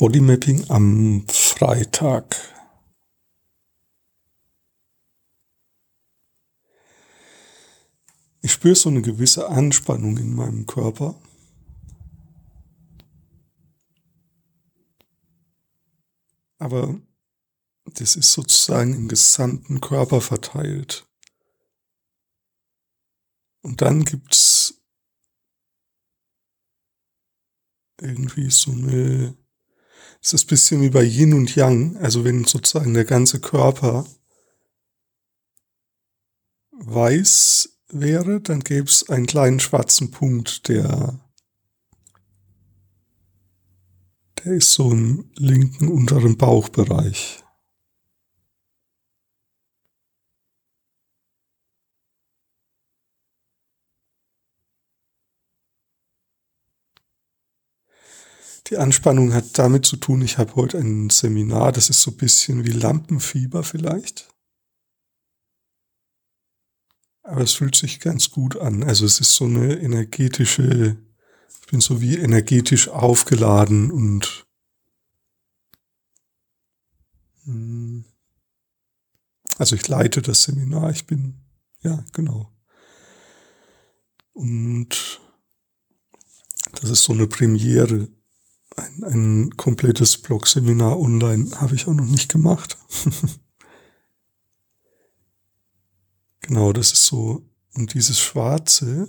Bodymapping am Freitag. Ich spüre so eine gewisse Anspannung in meinem Körper. Aber das ist sozusagen im gesamten Körper verteilt. Und dann gibt's irgendwie so eine es ist ein bisschen wie bei Yin und Yang, also wenn sozusagen der ganze Körper weiß wäre, dann gäbe es einen kleinen schwarzen Punkt, der, der ist so im linken unteren Bauchbereich. Die Anspannung hat damit zu tun, ich habe heute ein Seminar, das ist so ein bisschen wie Lampenfieber vielleicht. Aber es fühlt sich ganz gut an. Also es ist so eine energetische, ich bin so wie energetisch aufgeladen und hm, also ich leite das Seminar, ich bin, ja, genau. Und das ist so eine Premiere ein, komplettes Blog-Seminar online habe ich auch noch nicht gemacht. genau, das ist so. Und dieses Schwarze,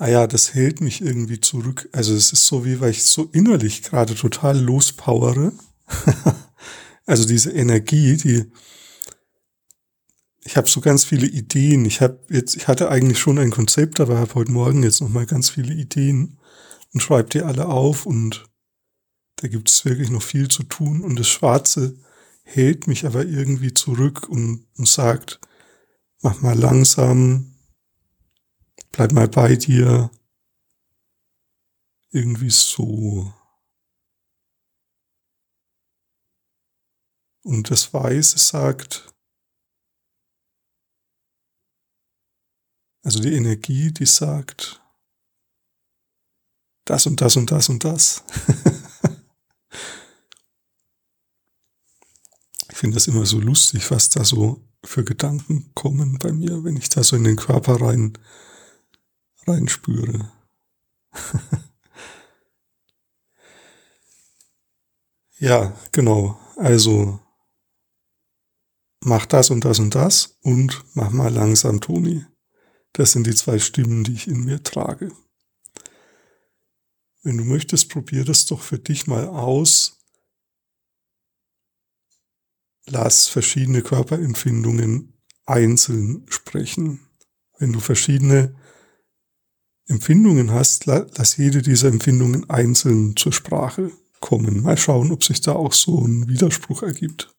Ah ja, das hält mich irgendwie zurück. Also es ist so wie, weil ich so innerlich gerade total lospowere. also diese Energie, die, ich habe so ganz viele Ideen. Ich habe jetzt, ich hatte eigentlich schon ein Konzept, aber habe heute Morgen jetzt noch mal ganz viele Ideen und schreibe die alle auf und da gibt es wirklich noch viel zu tun und das Schwarze hält mich aber irgendwie zurück und, und sagt, mach mal langsam, bleib mal bei dir, irgendwie so. Und das Weiße sagt, Also die Energie, die sagt, das und das und das und das. ich finde das immer so lustig, was da so für Gedanken kommen bei mir, wenn ich da so in den Körper rein, rein spüre. ja, genau. Also mach das und das und das und mach mal langsam, Toni. Das sind die zwei Stimmen, die ich in mir trage. Wenn du möchtest, probier das doch für dich mal aus. Lass verschiedene Körperempfindungen einzeln sprechen. Wenn du verschiedene Empfindungen hast, lass jede dieser Empfindungen einzeln zur Sprache kommen. Mal schauen, ob sich da auch so ein Widerspruch ergibt.